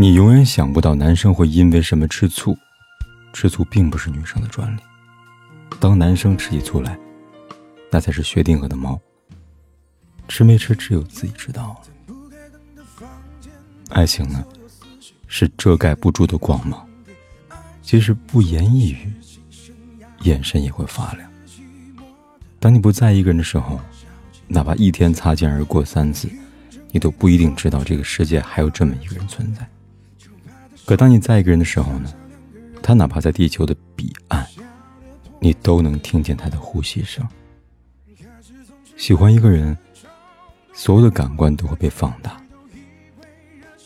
你永远想不到男生会因为什么吃醋，吃醋并不是女生的专利。当男生吃起醋来，那才是薛定谔的猫。吃没吃，只有自己知道。爱情呢，是遮盖不住的光芒，即使不言一语，眼神也会发亮。当你不在一个人的时候，哪怕一天擦肩而过三次，你都不一定知道这个世界还有这么一个人存在。可当你在一个人的时候呢，他哪怕在地球的彼岸，你都能听见他的呼吸声。喜欢一个人，所有的感官都会被放大。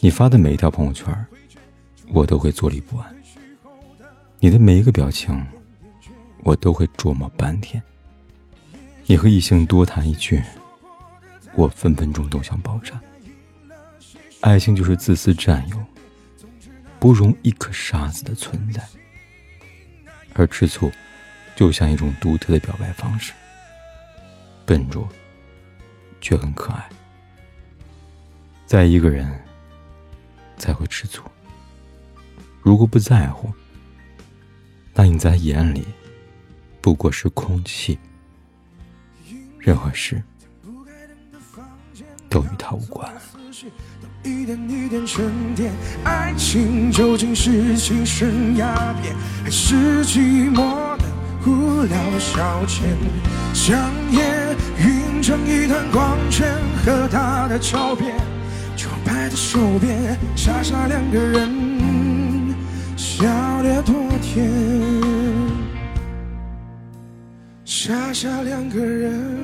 你发的每一条朋友圈，我都会坐立不安；你的每一个表情，我都会琢磨半天。你和异性多谈一句，我分分钟都想爆炸。爱情就是自私占有。不容一颗沙子的存在，而吃醋就像一种独特的表白方式，笨拙却很可爱。在一个人才会吃醋，如果不在乎，那你在眼里不过是空气，任何事都与他无关。一点一点沉淀，爱情究竟是精神鸦片，还是寂寞的无聊消遣？香烟晕成一团光圈，和他的照片就摆在手边，傻傻两个人，笑得多甜，傻傻两个人。